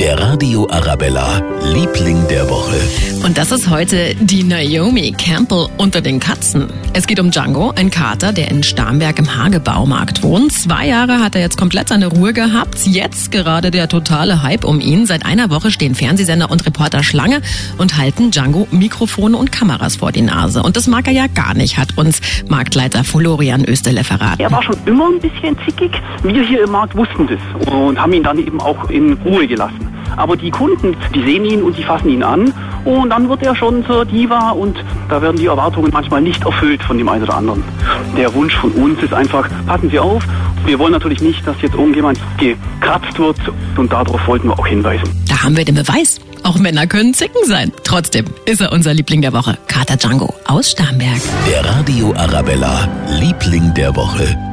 Der Radio Arabella, Liebling der Woche. Und das ist heute die Naomi Campbell unter den Katzen. Es geht um Django, ein Kater, der in Starnberg im Hagebaumarkt wohnt. Zwei Jahre hat er jetzt komplett seine Ruhe gehabt. Jetzt gerade der totale Hype um ihn. Seit einer Woche stehen Fernsehsender und Reporter Schlange und halten Django Mikrofone und Kameras vor die Nase. Und das mag er ja gar nicht, hat uns Marktleiter Florian Österle verraten. Er war schon immer ein bisschen zickig. Wir hier im Markt wussten das und haben ihn dann eben auch in Ruhe gelassen. Aber die Kunden, die sehen ihn und die fassen ihn an und dann wird er schon zur Diva und da werden die Erwartungen manchmal nicht erfüllt von dem einen oder anderen. Der Wunsch von uns ist einfach, passen Sie auf, wir wollen natürlich nicht, dass jetzt irgendjemand gekratzt wird und darauf wollten wir auch hinweisen. Da haben wir den Beweis. Auch Männer können Zicken sein. Trotzdem ist er unser Liebling der Woche. Kater Django aus Starnberg. Der Radio Arabella, Liebling der Woche.